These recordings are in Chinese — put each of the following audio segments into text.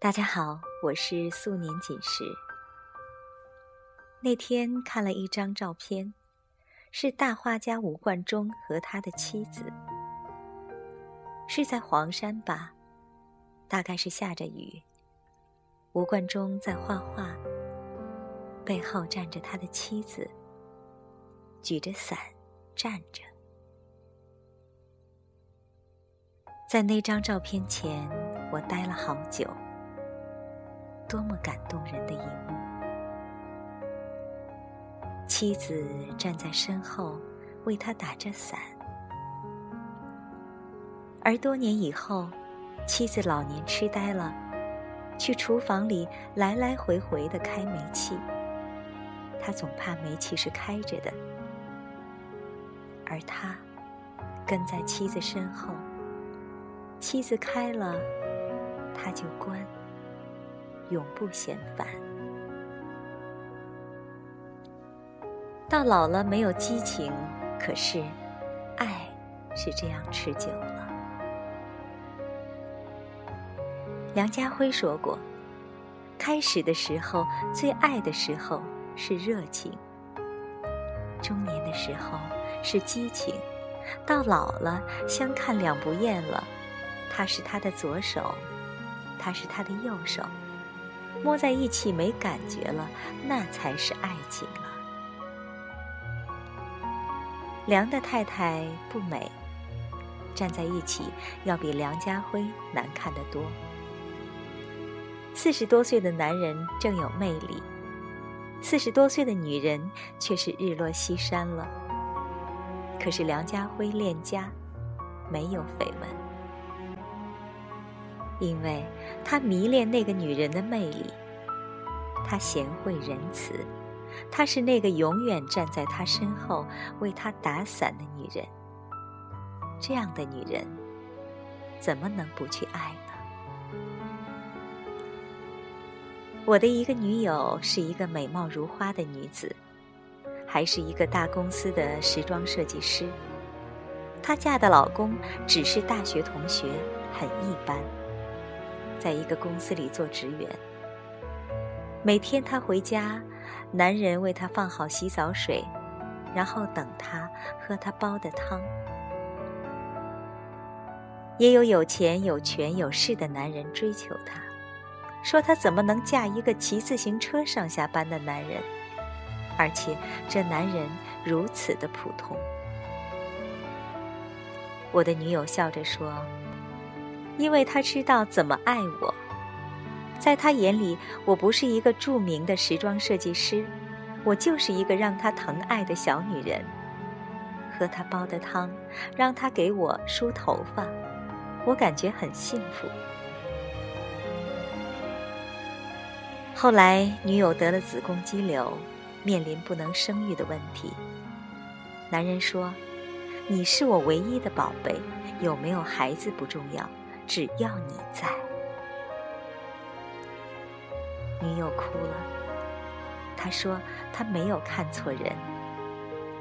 大家好，我是素年锦时。那天看了一张照片，是大画家吴冠中和他的妻子，是在黄山吧？大概是下着雨。吴冠中在画画，背后站着他的妻子，举着伞站着。在那张照片前，我待了好久。多么感动人的一幕！妻子站在身后，为他打着伞。而多年以后，妻子老年痴呆了，去厨房里来来回回的开煤气。他总怕煤气是开着的，而他跟在妻子身后，妻子开了，他就关。永不嫌烦。到老了没有激情，可是爱是这样持久了。梁家辉说过：“开始的时候最爱的时候是热情，中年的时候是激情，到老了相看两不厌了。他是他的左手，他是他的右手。”摸在一起没感觉了，那才是爱情了。梁的太太不美，站在一起要比梁家辉难看得多。四十多岁的男人正有魅力，四十多岁的女人却是日落西山了。可是梁家辉恋家，没有绯闻。因为他迷恋那个女人的魅力，她贤惠仁慈，她是那个永远站在他身后为他打伞的女人。这样的女人，怎么能不去爱呢？我的一个女友是一个美貌如花的女子，还是一个大公司的时装设计师。她嫁的老公只是大学同学，很一般。在一个公司里做职员，每天她回家，男人为她放好洗澡水，然后等她喝她煲的汤。也有有钱有权有势的男人追求她，说她怎么能嫁一个骑自行车上下班的男人，而且这男人如此的普通。我的女友笑着说。因为他知道怎么爱我，在他眼里，我不是一个著名的时装设计师，我就是一个让他疼爱的小女人。喝他煲的汤，让他给我梳头发，我感觉很幸福。后来，女友得了子宫肌瘤，面临不能生育的问题。男人说：“你是我唯一的宝贝，有没有孩子不重要。”只要你在，女友哭了。他说她没有看错人。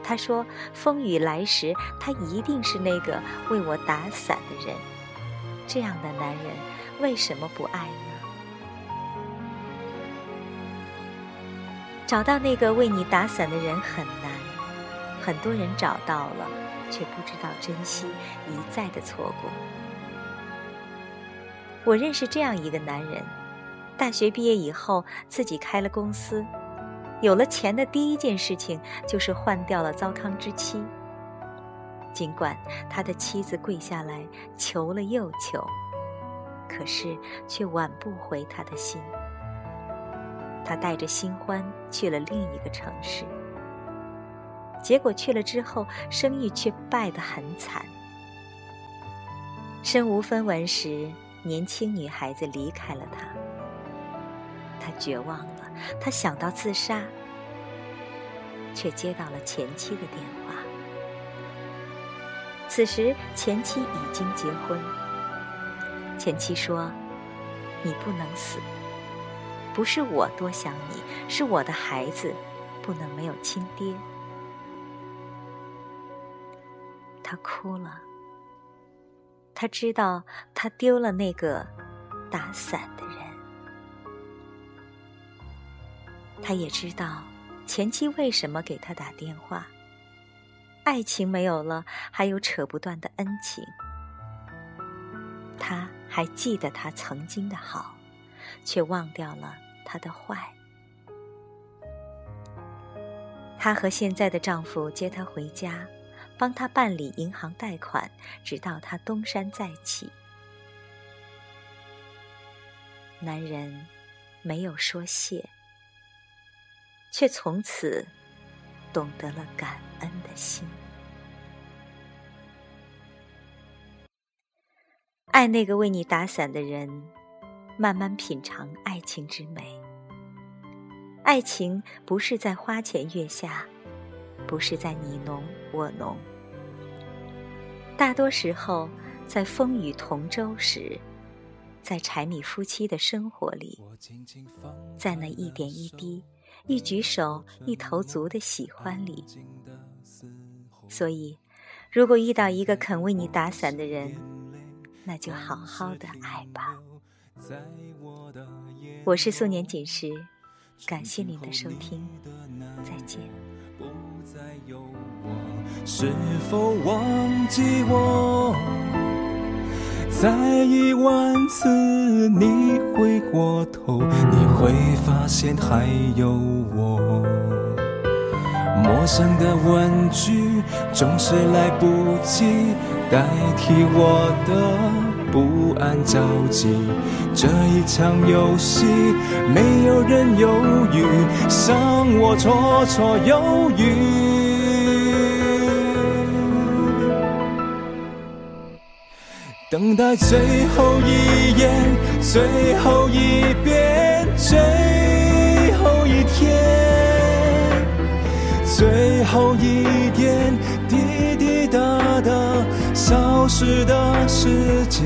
他说风雨来时，他一定是那个为我打伞的人。这样的男人为什么不爱呢？找到那个为你打伞的人很难，很多人找到了，却不知道珍惜，一再的错过。我认识这样一个男人，大学毕业以后自己开了公司，有了钱的第一件事情就是换掉了糟糠之妻。尽管他的妻子跪下来求了又求，可是却挽不回他的心。他带着新欢去了另一个城市，结果去了之后，生意却败得很惨。身无分文时。年轻女孩子离开了他，他绝望了，他想到自杀，却接到了前妻的电话。此时前妻已经结婚，前妻说：“你不能死，不是我多想你，是我的孩子不能没有亲爹。”他哭了。他知道他丢了那个打伞的人。他也知道前妻为什么给他打电话，爱情没有了，还有扯不断的恩情。他还记得他曾经的好，却忘掉了他的坏。他和现在的丈夫接她回家。帮他办理银行贷款，直到他东山再起。男人没有说谢，却从此懂得了感恩的心。爱那个为你打伞的人，慢慢品尝爱情之美。爱情不是在花前月下，不是在你侬我侬，大多时候在风雨同舟时。在柴米夫妻的生活里，在那一点一滴、一举手、一投足的喜欢里，所以，如果遇到一个肯为你打伞的人，那就好好的爱吧。我是素年锦时，感谢您的收听，再见。再有我是否忘记我？再一万次，你回过头，你会发现还有我。陌生的问句总是来不及代替我的不安着急。这一场游戏，没有人有豫，像我绰绰有余。等待最后一眼，最后一遍，最后一天，最后一点滴滴答答消失的时间。